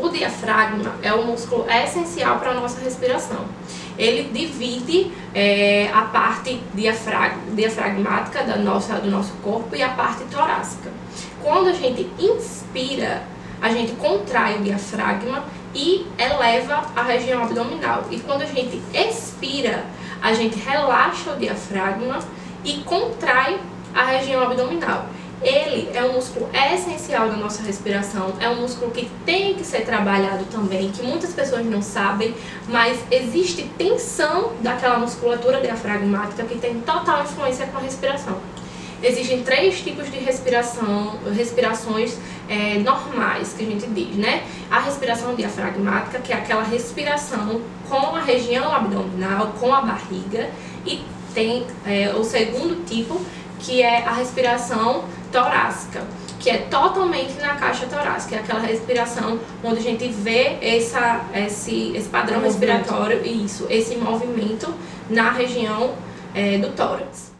O diafragma é o músculo essencial para a nossa respiração. Ele divide é, a parte diafrag, diafragmática da nossa, do nosso corpo e a parte torácica. Quando a gente inspira, a gente contrai o diafragma e eleva a região abdominal. E quando a gente expira, a gente relaxa o diafragma e contrai a região abdominal. Ele é um músculo essencial da nossa respiração, é um músculo que tem que ser trabalhado também, que muitas pessoas não sabem, mas existe tensão daquela musculatura diafragmática que tem total influência com a respiração. Existem três tipos de respiração, respirações é, normais que a gente diz, né? A respiração diafragmática, que é aquela respiração com a região abdominal, com a barriga, e tem é, o segundo tipo, que é a respiração torácica, que é totalmente na caixa torácica, é aquela respiração onde a gente vê essa, esse, esse padrão respiratório e isso, esse movimento na região é, do tórax.